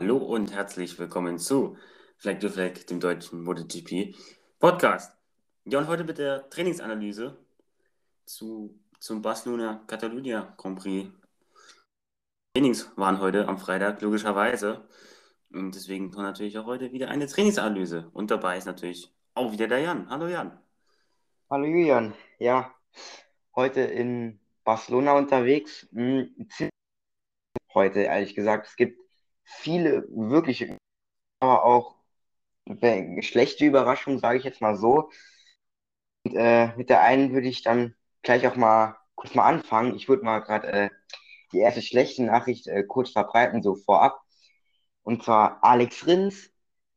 Hallo und herzlich willkommen zu Flag to Flag, dem deutschen MotoGP Podcast. Ja, und heute mit der Trainingsanalyse zu, zum Barcelona Catalunya Grand Prix. Trainings waren heute am Freitag, logischerweise. Und deswegen natürlich auch heute wieder eine Trainingsanalyse. Und dabei ist natürlich auch wieder der Jan. Hallo Jan. Hallo Julian. Ja, heute in Barcelona unterwegs. Hm, heute, ehrlich gesagt, es gibt viele wirkliche, aber auch schlechte Überraschungen, sage ich jetzt mal so. Und, äh, mit der einen würde ich dann gleich auch mal kurz mal anfangen. Ich würde mal gerade äh, die erste schlechte Nachricht äh, kurz verbreiten, so vorab. Und zwar Alex Rins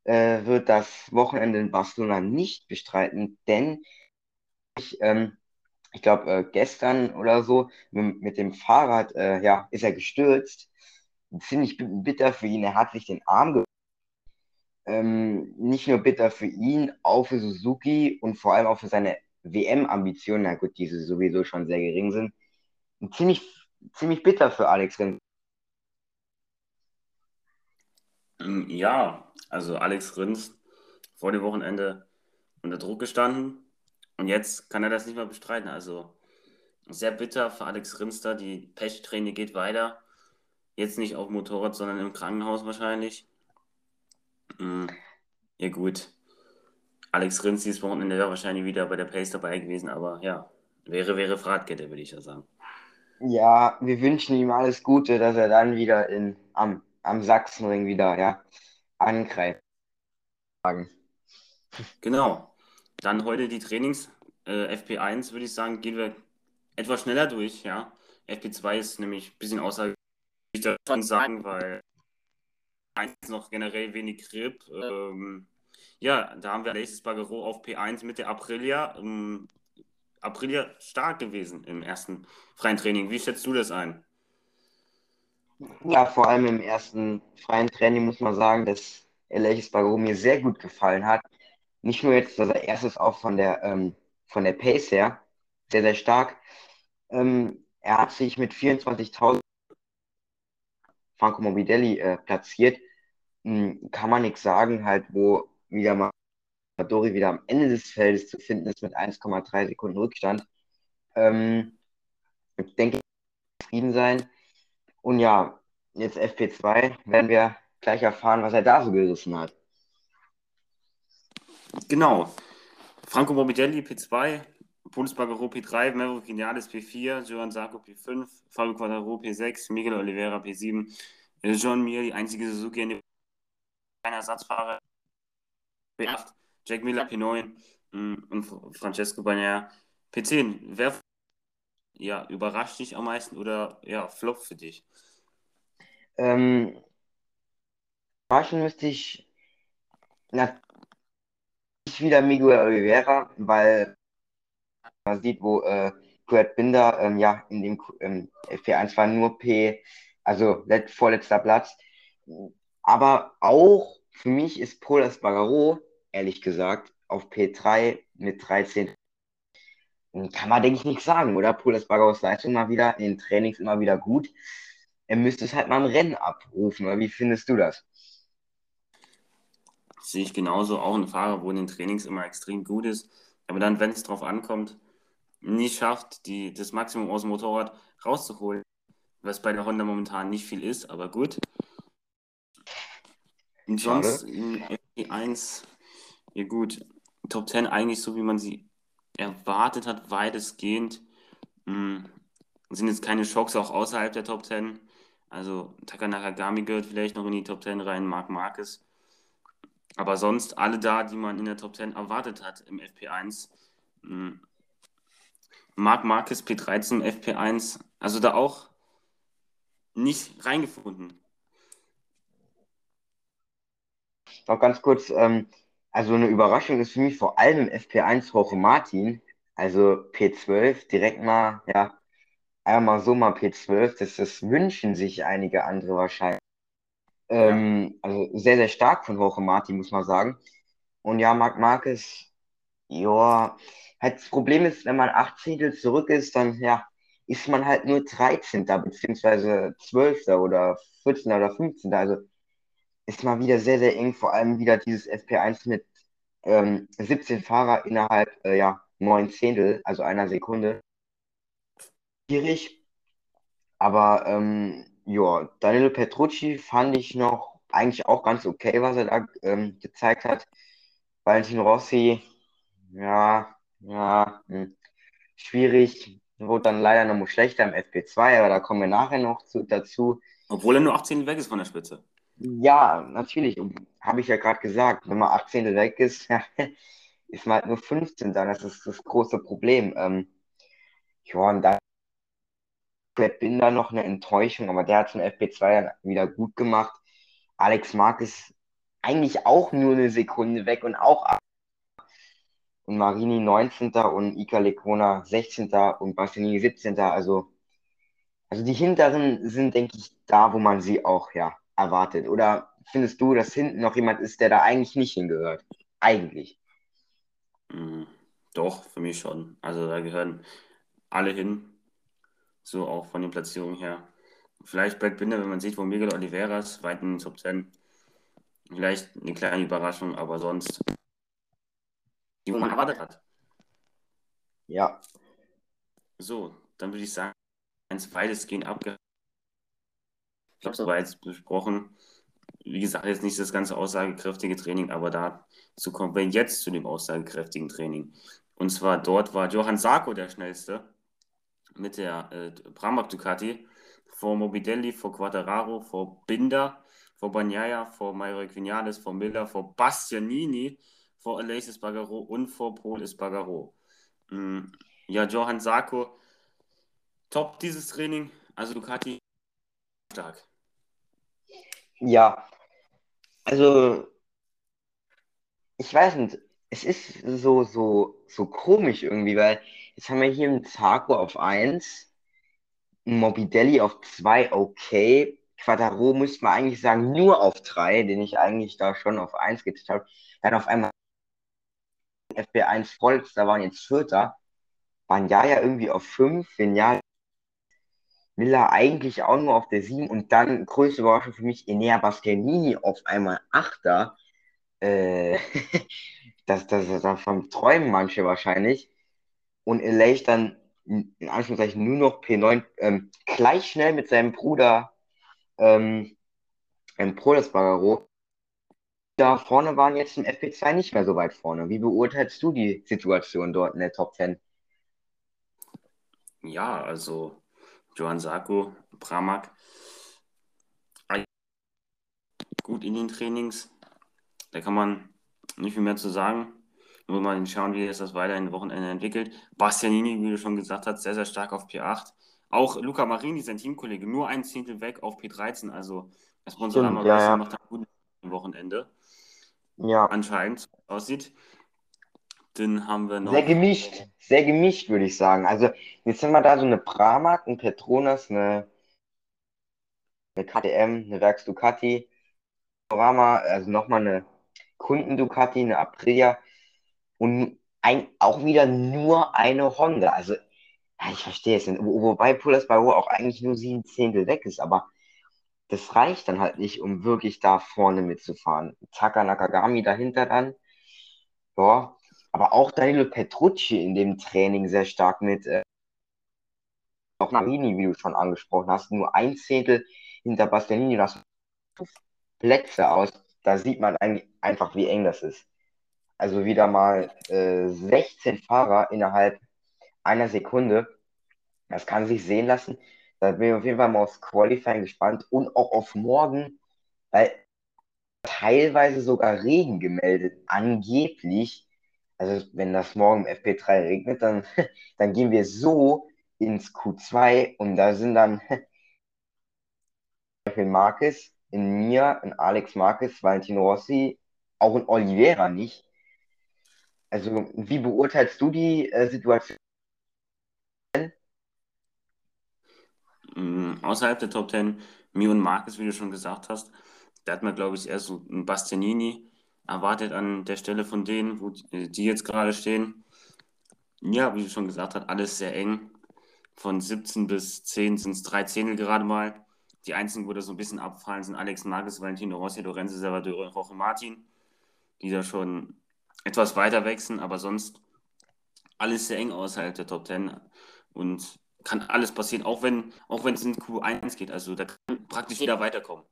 äh, wird das Wochenende in Barcelona nicht bestreiten, denn ich, ähm, ich glaube, äh, gestern oder so mit, mit dem Fahrrad äh, ja, ist er gestürzt. Ziemlich bitter für ihn. Er hat sich den Arm ge ähm, nicht nur bitter für ihn, auch für Suzuki und vor allem auch für seine WM-Ambitionen, na gut, diese sowieso schon sehr gering sind. Ziemlich, ziemlich bitter für Alex Rins. Mm, ja, also Alex Rins vor dem Wochenende unter Druck gestanden und jetzt kann er das nicht mehr bestreiten. Also sehr bitter für Alex Rinster. Die Pechtraine geht weiter. Jetzt nicht auf Motorrad, sondern im Krankenhaus wahrscheinlich. Mhm. Ja, gut. Alex Rins dieses Wochenende wäre wahrscheinlich wieder bei der Pace dabei gewesen, aber ja, wäre, wäre Fahrradkette, würde ich ja sagen. Ja, wir wünschen ihm alles Gute, dass er dann wieder in, am, am Sachsenring wieder ja, angreift. Genau. Dann heute die Trainings. Äh, FP1 würde ich sagen, gehen wir etwas schneller durch. Ja. FP2 ist nämlich ein bisschen außer ich davon sagen, weil eins noch generell wenig Grip. Ähm, ja, da haben wir Alexis Bagero auf P1 mit der Aprilia. Ähm, Aprilia stark gewesen im ersten freien Training. Wie schätzt du das ein? Ja, vor allem im ersten freien Training muss man sagen, dass Alexis Bagero mir sehr gut gefallen hat nicht nur jetzt, dass er erstes auch von der, ähm, von der Pace her sehr, sehr stark. Ähm, er hat sich mit 24.000 Franco Morbidelli äh, platziert. Hm, kann man nichts sagen, halt, wo wieder mal Dori wieder am Ende des Feldes zu finden ist mit 1,3 Sekunden Rückstand. Ähm, ich denke, zufrieden sein. Und ja, jetzt FP2 werden wir gleich erfahren, was er da so gerissen hat. Genau. Franco Morbidelli P2, Bundesbagero P3, Maverick Vinales P4, Johan Sarko P5, Fabio Quattaro P6, Miguel Oliveira P7, John Mir, die einzige Suzuki in kein Ersatzfahrer P8, Jack Miller P9 mm, und Francesco Bagnaia P10. Wer ja, überrascht dich am meisten oder ja, flop für dich? Ähm, überraschen müsste ich na, wieder Miguel Oliveira, weil man sieht, wo äh, Kurt Binder ähm, ja in dem ähm, F1 war nur P, also let, vorletzter Platz. Aber auch für mich ist Paul Espargaro, ehrlich gesagt, auf P3 mit 13. Kann man, denke ich, nicht sagen, oder? Paul Espargaros Leistung mal wieder, in den Trainings immer wieder gut. Er müsste es halt mal im Rennen abrufen, oder wie findest du das? sehe ich genauso. Auch ein Fahrer, wo in den Trainings immer extrem gut ist, aber dann, wenn es drauf ankommt, nicht schafft, die, das Maximum aus dem Motorrad rauszuholen, was bei der Honda momentan nicht viel ist, aber gut. Und sonst in FP1, ja gut, Top 10 eigentlich so, wie man sie erwartet hat, weitestgehend. Hm, sind jetzt keine Schocks auch außerhalb der Top 10. Also Takanaka Gami gehört vielleicht noch in die Top 10 rein, Marc Marquez aber sonst alle da, die man in der Top 10 erwartet hat im FP1. Hm. Marc Marquez P13 FP1, also da auch nicht reingefunden. Noch ganz kurz, ähm, also eine Überraschung ist für mich vor allem im FP1 Jorge Martin, also P12, direkt mal, ja, einmal so mal P12, das, das wünschen sich einige andere wahrscheinlich. Ähm, also sehr, sehr stark von Jorge Martin, muss man sagen. Und ja, Marc Marquez, ja, halt das Problem ist, wenn man acht Zehntel zurück ist, dann ja, ist man halt nur 13. beziehungsweise 12. oder 14. oder 15. Also ist mal wieder sehr, sehr eng. Vor allem wieder dieses FP1 mit ähm, 17 Fahrer innerhalb äh, ja, 9 Zehntel, also einer Sekunde. Schwierig. Aber ähm, ja, Danilo Petrucci fand ich noch eigentlich auch ganz okay, was er da ähm, gezeigt hat. Valentin Rossi, ja, ja, hm, schwierig. Wurde dann leider noch mal schlechter im FP2, aber da kommen wir nachher noch zu, dazu. Obwohl er nur 18 weg ist von der Spitze. Ja, natürlich. Habe ich ja gerade gesagt. Wenn man 18 weg ist, ist man halt nur 15 dann. Das ist das große Problem. Ähm, ja, und da bin da noch eine Enttäuschung, aber der hat zum FP2 dann wieder gut gemacht. Alex Mark ist eigentlich auch nur eine Sekunde weg und auch und Marini 19. und Ika Lecona 16. und Bastianini 17. Also, also die hinteren sind, denke ich, da, wo man sie auch ja erwartet. Oder findest du, dass hinten noch jemand ist, der da eigentlich nicht hingehört? Eigentlich. Mhm. Doch, für mich schon. Also da gehören alle hin. So auch von den Platzierungen her. Vielleicht Brad Binder, wenn man sieht, wo Miguel Oliveras weit in den Top 10. Vielleicht eine kleine Überraschung, aber sonst, die wo man erwartet hat. Ja. So, dann würde ich sagen, eins weitestgehend abge. Ich glaube, so war jetzt besprochen. Wie gesagt, jetzt nicht das ganze aussagekräftige Training, aber dazu kommen wir jetzt zu dem aussagekräftigen Training. Und zwar dort war Johann Sarko der schnellste mit der äh, Pramac Ducati vor Mobidelli, vor Quattararo, vor Binder, vor Bagnaia, vor Mario Quinales, vor Miller, vor Bastianini, vor Aleix Espargaro und vor Paul Espargaro. Mm, ja, Johann Sarko, top dieses Training. Also Ducati stark. Ja, also ich weiß nicht, es ist so, so, so komisch irgendwie, weil jetzt haben wir hier einen Zarko auf 1, einen Mobidelli auf 2, okay. Quattaro müsste man eigentlich sagen, nur auf 3, den ich eigentlich da schon auf 1 getippt habe. Dann auf einmal FB1 Volks, da waren jetzt Vierter. Banyaya irgendwie auf 5, Vignal Miller eigentlich auch nur auf der 7 und dann größte Überraschung für mich Enea Bastianini auf einmal Achter. Äh, das, das, das davon träumen manche wahrscheinlich. Und Elech dann in Anführungszeichen nur noch P9 ähm, gleich schnell mit seinem Bruder ähm, Proles Bagaro. Da vorne waren jetzt im FP2 nicht mehr so weit vorne. Wie beurteilst du die Situation dort in der Top 10? Ja, also Johann Sarko, Pramak, gut in den Trainings. Da kann man nicht viel mehr zu sagen. Nur mal schauen, wie es das weiter in den Wochenende entwickelt. Bastianini, wie du schon gesagt hast, sehr, sehr stark auf P8. Auch Luca Marini, sein Teamkollege, nur ein Zehntel weg auf P13. Also das Sponsorama ja, ja. macht ein gutes Wochenende. Ja. Anscheinend aussieht. Dann haben wir noch. Sehr gemischt, sehr gemischt, würde ich sagen. Also, jetzt haben wir da so eine Pramac, ein Petronas, eine, eine KTM, eine Werks Ducati, Panorama, also nochmal eine Kunden Ducati, eine Aprilia und ein, auch wieder nur eine Honda. Also, ja, ich verstehe es nicht. Wo, wobei Pulas Baro auch eigentlich nur sieben Zehntel weg ist, aber das reicht dann halt nicht, um wirklich da vorne mitzufahren. Taka Nakagami dahinter dann. Ja, aber auch Danilo Petrucci in dem Training sehr stark mit. Äh, auch Marini, wie du schon angesprochen hast, nur ein Zehntel hinter Bastianini, das Plätze aus. Da sieht man einfach, wie eng das ist. Also wieder mal äh, 16 Fahrer innerhalb einer Sekunde. Das kann sich sehen lassen. Da bin ich auf jeden Fall mal aufs Qualifying gespannt und auch auf morgen, weil teilweise sogar Regen gemeldet, angeblich. Also wenn das morgen im FP3 regnet, dann, dann gehen wir so ins Q2 und da sind dann in Marquez, in mir, in Alex Marquez, Valentino Rossi, auch in Oliveira nicht. Also wie beurteilst du die äh, Situation? Mm, außerhalb der Top 10, Mio und Marcus, wie du schon gesagt hast, da hat man, glaube ich, erst so einen Bastianini erwartet an der Stelle von denen, wo die jetzt gerade stehen. Ja, wie du schon gesagt hast, alles sehr eng. Von 17 bis 10 sind es drei Zehntel gerade mal. Die einzigen, wo da so ein bisschen abfallen, sind Alex Marquez, Valentino Rossi, Lorenzo Salvador und Jorge Martin, die da schon etwas weiter wechseln, aber sonst alles sehr eng außerhalb der Top 10 und kann alles passieren, auch wenn auch wenn es in Q1 geht. Also da kann praktisch jeder weiterkommen.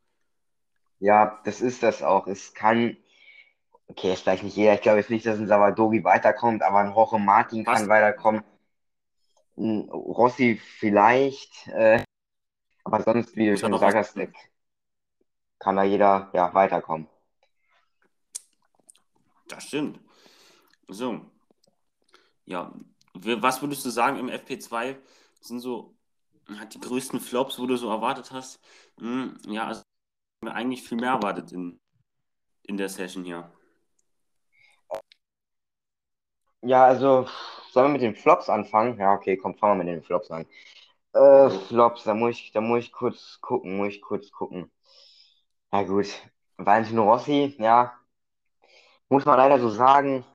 Ja, das ist das auch. Es kann, okay, ist vielleicht nicht jeder. Ich glaube jetzt nicht, dass ein Savadori weiterkommt, aber ein Jorge Martin kann Passt. weiterkommen. Ein Rossi vielleicht. Äh, aber sonst, wie du schon gesagt hast, kann da jeder ja, weiterkommen. Das stimmt. So. Ja, was würdest du sagen im FP2 sind so halt die größten Flops, wo du so erwartet hast? Hm, ja, also eigentlich viel mehr erwartet in, in der Session hier. Ja, also sollen wir mit den Flops anfangen? Ja, okay, komm, fangen wir mit den Flops an. Äh, Flops, da muss ich, da muss ich kurz gucken, muss ich kurz gucken. Na gut, Valentino Rossi, ja, muss man leider so sagen,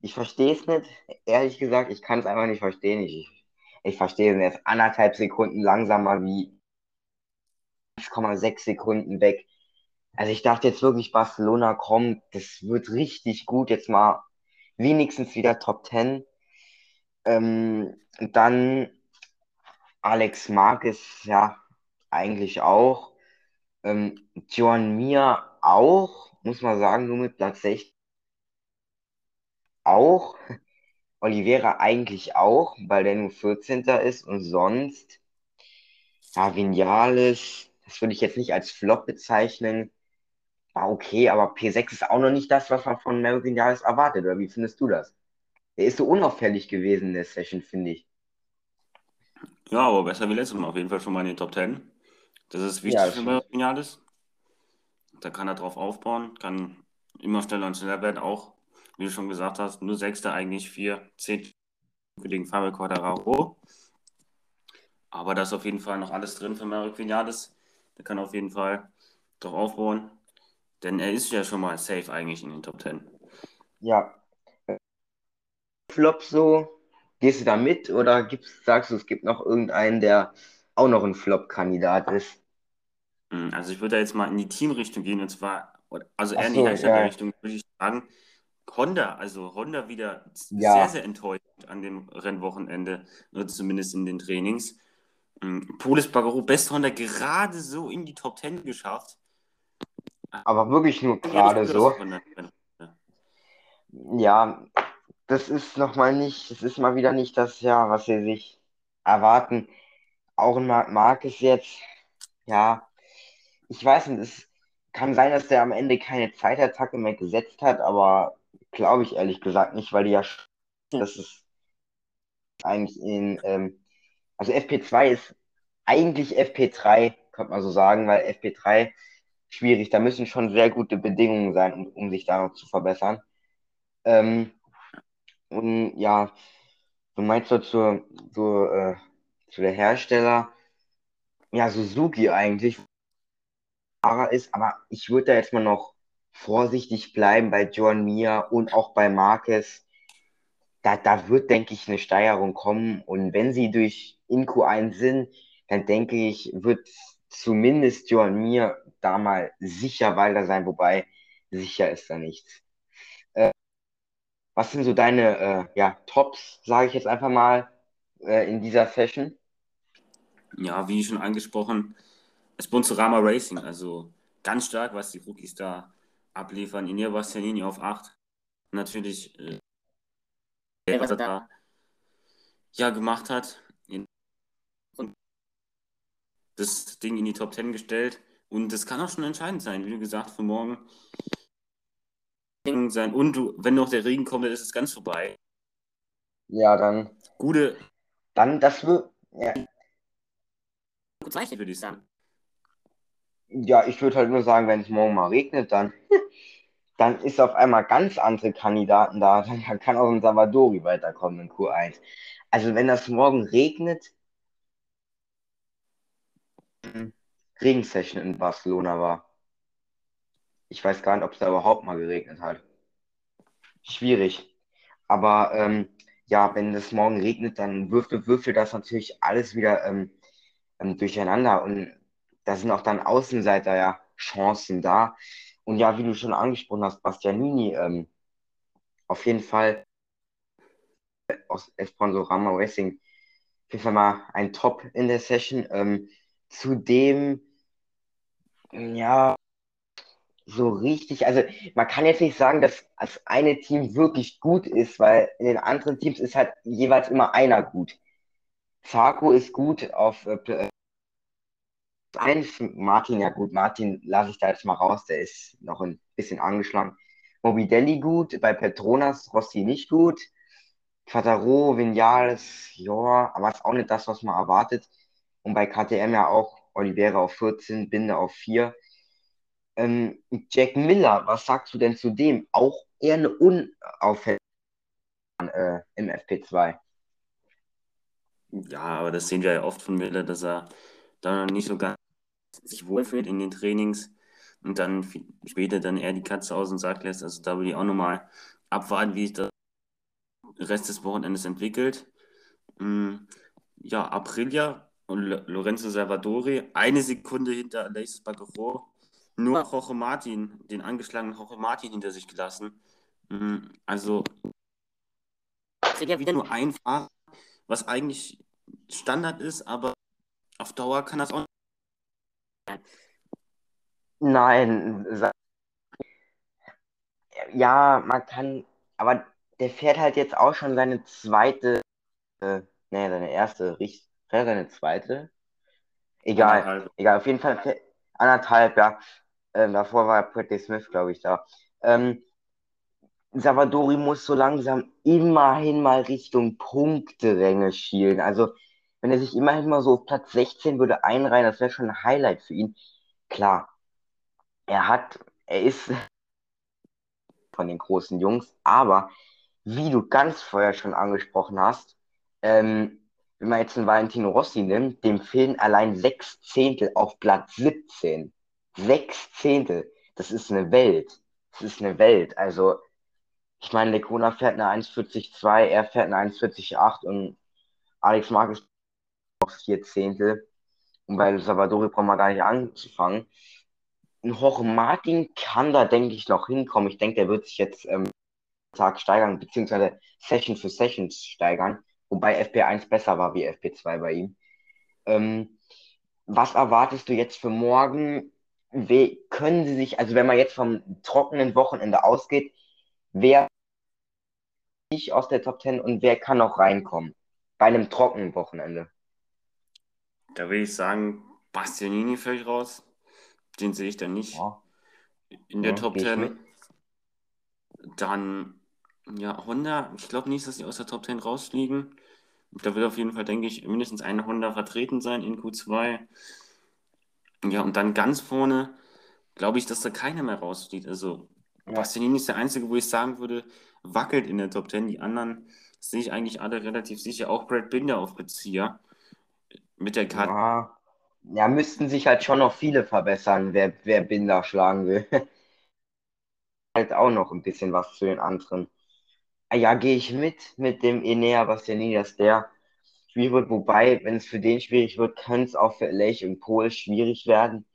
ich verstehe es nicht, ehrlich gesagt, ich kann es einfach nicht verstehen. Ich, ich verstehe es erst anderthalb Sekunden langsamer wie 1,6 Sekunden weg. Also ich dachte jetzt wirklich, Barcelona kommt, das wird richtig gut, jetzt mal wenigstens wieder Top 10. Ähm, dann Alex Marquez, ja, eigentlich auch. Ähm, Joan Mir auch, muss man sagen, nur mit Platz 16 auch. Oliveira eigentlich auch, weil der nur 14. ist und sonst, ja, Vinales, das würde ich jetzt nicht als Flop bezeichnen. War okay, aber P6 ist auch noch nicht das, was man von Maverick Vinales erwartet, oder wie findest du das? Er ist so unauffällig gewesen in der Session, finde ich. Ja, aber besser wie letztes Mal auf jeden Fall schon mal in den Top 10. Das ist wichtig Ja, für stimmt. Vinales. Da kann er drauf aufbauen, kann immer schneller und schneller werden, auch, wie du schon gesagt hast, nur Sechster eigentlich, vier, zehn gegen Fabio Quadraro. Aber da ist auf jeden Fall noch alles drin für Marek Vinales. Der kann auf jeden Fall drauf aufbauen. Denn er ist ja schon mal safe eigentlich in den Top 10. Ja. Flop so, gehst du da mit oder gibt's, sagst du, es gibt noch irgendeinen, der auch noch ein Flop-Kandidat ist? Hm, Also ich würde da jetzt mal in die Teamrichtung gehen und zwar, also eher Ach in die so, Herstellerrichtung ja. würde ich sagen, Honda, also Honda wieder Ja. sehr, sehr enttäuscht an dem Rennwochenende, oder zumindest in den Trainings. Hm, Polis Bagaro, Best Honda gerade so in die Top 10 geschafft. Aber wirklich nur gerade gut, so. Ja, das ist nochmal nicht, das ist mal wieder nicht das, ja, was sie sich erwarten. Auch ein Marc Marquez jetzt, ja, ich weiß nicht, es kann sein, dass der am Ende keine Zeitattacke mehr gesetzt hat, aber glaube ich ehrlich gesagt nicht, weil die ja, das ist eigentlich in, ähm, also FP2 ist eigentlich FP3, könnte man so sagen, weil FP3 schwierig, da müssen schon sehr gute Bedingungen sein, um, um sich da noch zu verbessern. Ähm, und ja, du meinst so zu, zu, äh, zu der Hersteller, ja, Suzuki eigentlich, ist, aber ich würde da jetzt mal noch vorsichtig bleiben bei Joan Mir und auch bei Marquez. Da, da wird, denke ich, eine Steigerung kommen. Und wenn sie durch in Q1 sind, dann denke ich, wird zumindest Joan Mir da mal sicher weiter sein, wobei sicher ist da nichts. Äh, was sind so deine äh, ja, Tops, sage ich jetzt einfach mal, äh, in dieser Session? Ja, wie schon angesprochen, Sponsorama Racing, also ganz stark, was die Rookies da abliefern. Inia Bastianini auf 8. Natürlich, äh, was er da ja gemacht hat. In, und das Ding in die Top 10 gestellt. Und das kann auch schon entscheidend sein, wie gesagt, für morgen sein. Und du, wenn noch der Regen kommt, dann ist es ganz vorbei. Ja, dann, Gute dann das wird, ja, Zeichen, würde ich sagen. Ja, ich würde halt nur sagen, wenn es morgen mal regnet, dann, dann ist auf einmal ganz andere Kandidaten da. Dann kann auch ein Salvadori weiterkommen in Q1. Also wenn das morgen regnet, Regensession in Barcelona war. Ich weiß gar nicht, ob es da überhaupt mal geregnet hat. Schwierig. Aber ähm, ja, wenn es morgen regnet, dann würfelt, würfelt das natürlich alles wieder ähm, ähm, durcheinander. Und da sind auch dann Außenseiter ja Chancen da. Und ja, wie du schon angesprochen hast, Bastianini, ähm, auf jeden Fall aus Esponsorama Racing, auf jeden Fall mal ein Top in der Session. Ähm, zudem, ja, so richtig, also man kann jetzt nicht sagen, dass das eine Team wirklich gut ist, weil in den anderen Teams ist halt jeweils immer einer gut. Zarko ist gut auf äh, 1, Martin, ja gut, Martin lasse ich da jetzt mal raus, der ist noch ein bisschen angeschlagen. Mobidelli gut, bei Petronas Rossi nicht gut. Quattaro, Vinales, ja, aber ist auch nicht das, was man erwartet. Und bei KTM ja auch Oliveira auf 14, Binde auf 4. Ähm, Jack Miller, was sagst du denn zu dem? Auch eher eine Unauffälligkeit äh, im FP2. Ja, aber das sehen wir ja oft von Miller, dass er da noch nicht so ganz sich wohlfühlt in den Trainings und dann später dann eher die Katze aus dem Sack lässt. Also da will ich auch nochmal abwarten, wie sich der Rest des Wochenendes entwickelt. Mm, ja, Aprilia und Lorenzo Salvadori, eine Sekunde hinter Alexis Bagero, nur Jorge Martin, den angeschlagenen Jorge Martin hinter sich gelassen. Mm, also ja wieder nur ein Fahrer, was eigentlich Standard ist, aber auf Dauer kann das auch Nein, ja, man kann, aber der fährt halt jetzt auch schon seine zweite, äh, nee, seine erste, richtig, seine zweite. Egal, anderthalb. egal, auf jeden Fall anderthalb, ja. Ähm, davor war Pretty Smith, glaube ich, da. Ähm, Savadori muss so langsam immerhin mal Richtung Punkteränge schielen. Also, wenn er sich immerhin mal so auf Platz 16 würde einreihen, das wäre schon ein Highlight für ihn. Klar, er hat, er ist von den großen Jungs, aber wie du ganz vorher schon angesprochen hast, ähm, wenn man jetzt einen Valentino Rossi nimmt, dem fehlen allein sechs Zehntel auf Platz 17. Sechs Zehntel. Das ist eine Welt. Das ist eine Welt. Also, ich meine, Lecona fährt eine 1,42, er fährt eine 1,48 und Alex Marquez auf vier Zehntel. Und bei Salvadori brauchen wir gar nicht anzufangen ein Jorge Martin kann da, denke ich, noch hinkommen. Ich denke, der wird sich jetzt ähm, Tag steigern, beziehungsweise Session für Session steigern, wobei FP1 besser war wie FP2 bei ihm. Ähm, was erwartest du jetzt für morgen? We können sie sich, also wenn man jetzt vom trockenen Wochenende ausgeht, wer nicht aus der Top 10 und wer kann noch reinkommen bei einem trockenen Wochenende? Da will ich sagen, Bastianini fällt raus. Den sehe ich dann nicht ja. in der ja, Top 10. Dann, ja, Honda, ich glaube nicht, dass sie aus der Top 10 rausfliegen. Da wird auf jeden Fall, denke ich, mindestens eine Honda vertreten sein in Q2. Ja, und dann ganz vorne glaube ich, dass da keiner mehr rausfliegt. Also, ja. Bastianini ist der Einzige, wo ich sagen würde, wackelt in der Top 10. Die anderen sehe ich eigentlich alle relativ sicher. Auch Brad Binder auf Bezieher. Mit der Karte. Ja ja, müssten sich halt schon noch viele verbessern, wer, wer Binder schlagen will. halt auch noch ein bisschen was zu den anderen. Ah ja, gehe ich mit, mit dem Enea Bastianini, dass der schwierig wird. Wobei, wenn es für den schwierig wird, könnte es auch für Elech und Kohl schwierig werden.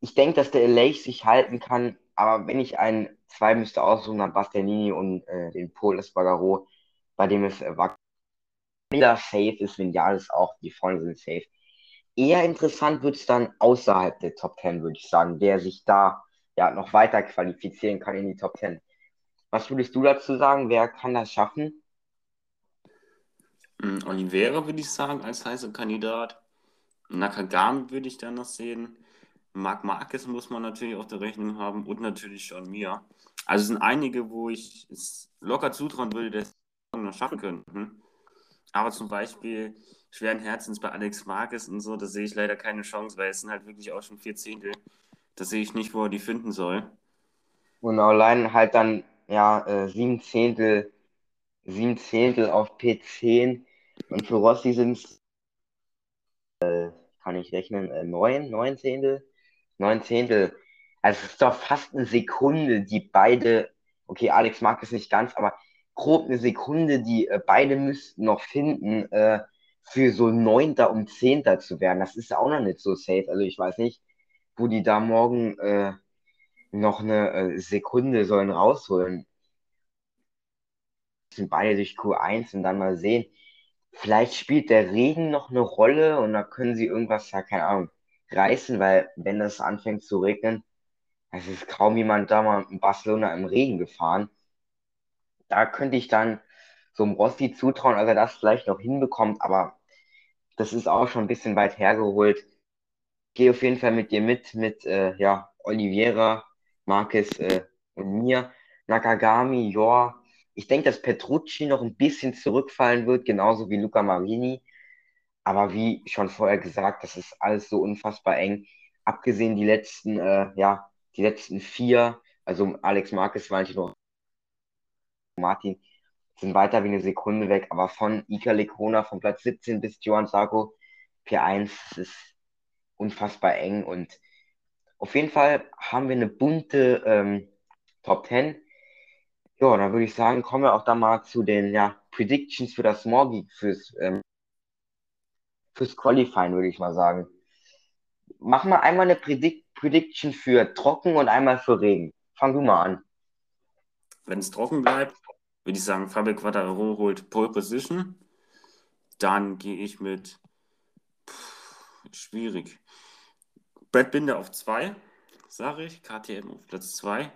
Ich denke, dass der Elech sich halten kann, aber wenn ich einen, zwei müsste aussuchen, dann Bastianini und äh, den Pol Espargaro, bei dem es äh, Wackel safe ist, Vinales auch, die vorne sind safe eher interessant wird es dann außerhalb der Top 10, würde ich sagen, wer sich da ja noch weiter qualifizieren kann in die Top 10. Was würdest du dazu sagen? Wer kann das schaffen? Hm, Oliveira würde ich sagen, als heißer Kandidat. Nakagami würde ich dann noch sehen. Marc Marquez muss man natürlich auf der Rechnung haben und natürlich schon mir. Also es sind einige, wo ich es locker zutrauen würde, dass sie noch schaffen könnten. Aber zum Beispiel schweren Herzens bei Alex Marquez und so, da sehe ich leider keine Chance, weil es sind halt wirklich auch schon vier Zehntel. Da sehe ich nicht, wo er die finden soll. Und allein halt dann, ja, äh, sieben Zehntel, sieben Zehntel auf P10. Und für Rossi sind es, äh, kann ich rechnen, äh, neun, neun Zehntel? Neun Zehntel. Also es ist doch fast eine Sekunde, die beide, okay, Alex Marquez nicht ganz, aber grob eine Sekunde, die äh, beide müssten noch finden, äh, für so Neunter und Zehnter zu werden, das ist auch noch nicht so safe. Also ich weiß nicht, wo die da morgen äh, noch eine äh, Sekunde sollen rausholen. Sind beide durch Q1 und dann mal sehen. Vielleicht spielt der Regen noch eine Rolle und da können sie irgendwas, ja, keine Ahnung, reißen, weil wenn das anfängt zu regnen, es ist kaum jemand da mal in Barcelona im Regen gefahren. Da könnte ich dann so einem Rossi zutrauen, dass er das vielleicht noch hinbekommt, aber das ist auch schon ein bisschen weit hergeholt. Gehe auf jeden Fall mit dir mit, mit äh, ja, Oliveira, Marquez äh, und mir. Nakagami, ja. Ich denke, dass Petrucci noch ein bisschen zurückfallen wird, genauso wie Luca Marini. Aber wie schon vorher gesagt, das ist alles so unfassbar eng. Abgesehen die letzten, äh, ja, die letzten vier, also Alex Marquez, Valentino Martin, sind weiter wie eine Sekunde weg. Aber von Ika Lecona von Platz 17 bis Johan Sarko P1 ist unfassbar eng und auf jeden Fall haben wir eine bunte ähm, Top 10. Ja, dann würde ich sagen, kommen wir auch da mal zu den ja, Predictions für das Morgen, fürs, ähm, fürs Qualifying, würde ich mal sagen. Mach mal einmal eine Predict Prediction für trocken und einmal für Regen. Fang du mal an. Wenn es trocken bleibt, würde ich sagen, Fabio Quattaro holt Pole Position. Dann gehe ich mit pff, schwierig. Brad Binder auf 2, sage ich. KTM auf Platz 2.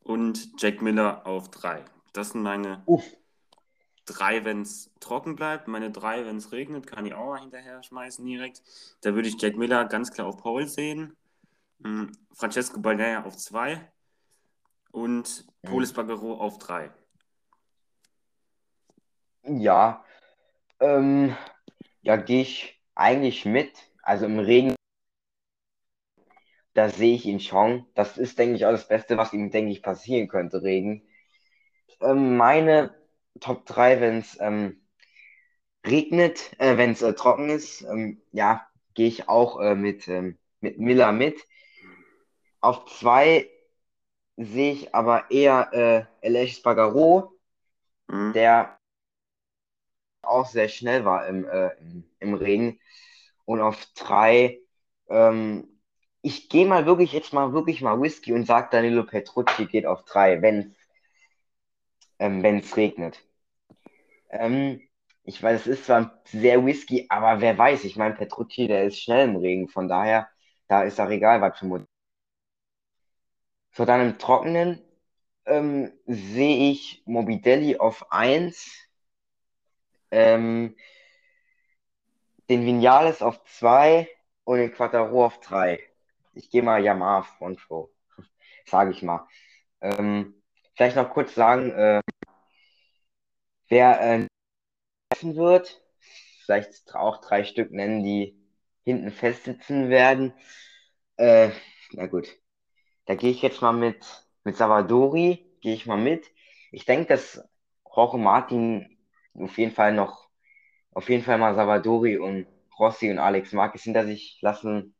Und Jack Miller auf 3. Das sind meine Uff. drei, wenn es trocken bleibt. Meine drei, wenn es regnet, kann ich auch mal hinterher schmeißen direkt. Da würde ich Jack Miller ganz klar auf Pole sehen. Hm, Francesco Bagnaia auf 2. Und. Polis Bagaro auf 3. Ja, ähm, ja, gehe ich eigentlich mit. Also im Regen da sehe ich ihn schon. Das ist, denke ich, auch das Beste, was ihm, denke ich, passieren könnte, Regen. Ähm, meine Top 3, wenn es ähm, regnet, äh, wenn es äh, trocken ist, ähm, ja, gehe ich auch äh, mit, ähm, mit Miller mit. Auf 2 sehe ich aber eher äh, Aleix Bagaro, mhm. der auch sehr schnell war im, äh, im, Regen. Und auf 3 ähm, ich gehe mal wirklich jetzt mal wirklich mal Whisky und sage Danilo Petrucci geht auf drei, wenn ähm, es regnet. Ähm, ich weiß, es ist zwar sehr Whisky, aber wer weiß, ich meine, Petrucci, der ist schnell im Regen, von daher, da ist auch egal, was für Modell. So, dann im Trockenen ähm, sehe ich Mobidelli auf 1, ähm, den Vinales auf 2 und den Quattaro auf 3 ich gehe mal Yamaha Frontshow, sage ich mal. Ähm, vielleicht noch kurz sagen, äh, wer äh, wird, vielleicht auch drei Stück nennen, die hinten festsitzen werden. Äh, na gut, da gehe ich jetzt mal mit, mit Savadori, gehe ich mal mit. Ich denke, dass Jorge Martin auf jeden Fall noch, auf jeden Fall mal Savadori und Rossi und Alex Marquez hinter sich lassen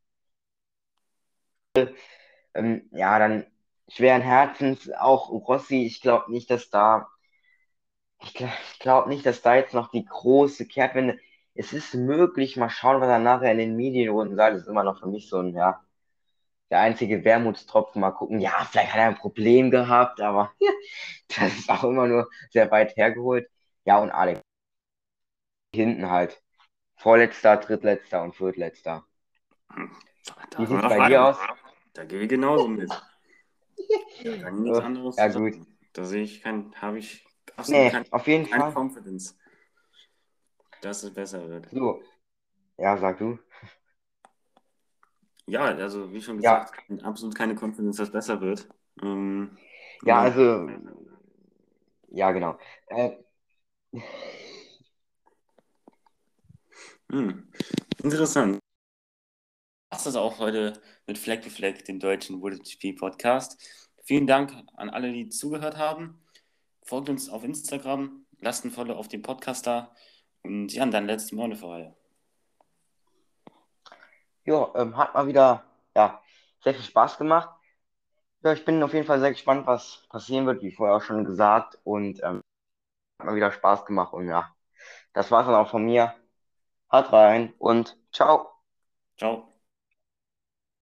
ähm, ja, dann schweren Herzens auch Rossi. Ich glaube nicht, dass da, ich glaube glaub nicht, dass da jetzt noch die große Kehrtwende. Es ist möglich, mal schauen, was er nachher in den Medienrunden sagt. Das ist immer noch für mich so ein, ja, der einzige Wermutstropfen. Mal gucken, ja, vielleicht hat er ein Problem gehabt, aber ja, das ist auch immer nur sehr weit hergeholt. Ja, und Alex. Hinten halt. Vorletzter, drittletzter und viertletzter. Wie sieht bei dir aus? Da gehe ich genauso mit. Da kann ich nichts anderes ja, sagen. Gut. Da sehe ich kein, habe ich absolut nee, kein, auf jeden keine Fall. Confidence, dass es besser wird. So. Ja, sag du. Ja, also wie schon gesagt, ja. absolut keine Confidence, dass es besser wird. Ähm, ja, also ja, genau. Äh, hm. Interessant war es auch heute mit Fleck to Fleck, dem deutschen WoodGP Podcast. Vielen Dank an alle, die zugehört haben. Folgt uns auf Instagram, lasst ein Follow auf dem Podcast da und ja, dann letzte Worte vorher. Ja, ähm, hat mal wieder ja, sehr viel Spaß gemacht. Ja, ich bin auf jeden Fall sehr gespannt, was passieren wird, wie vorher auch schon gesagt. Und ähm, hat mal wieder Spaß gemacht. Und ja, das war es dann auch von mir. Haut rein und ciao. Ciao.